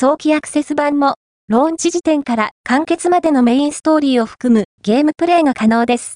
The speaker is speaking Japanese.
早期アクセス版も、ローンチ時点から完結までのメインストーリーを含むゲームプレイが可能です。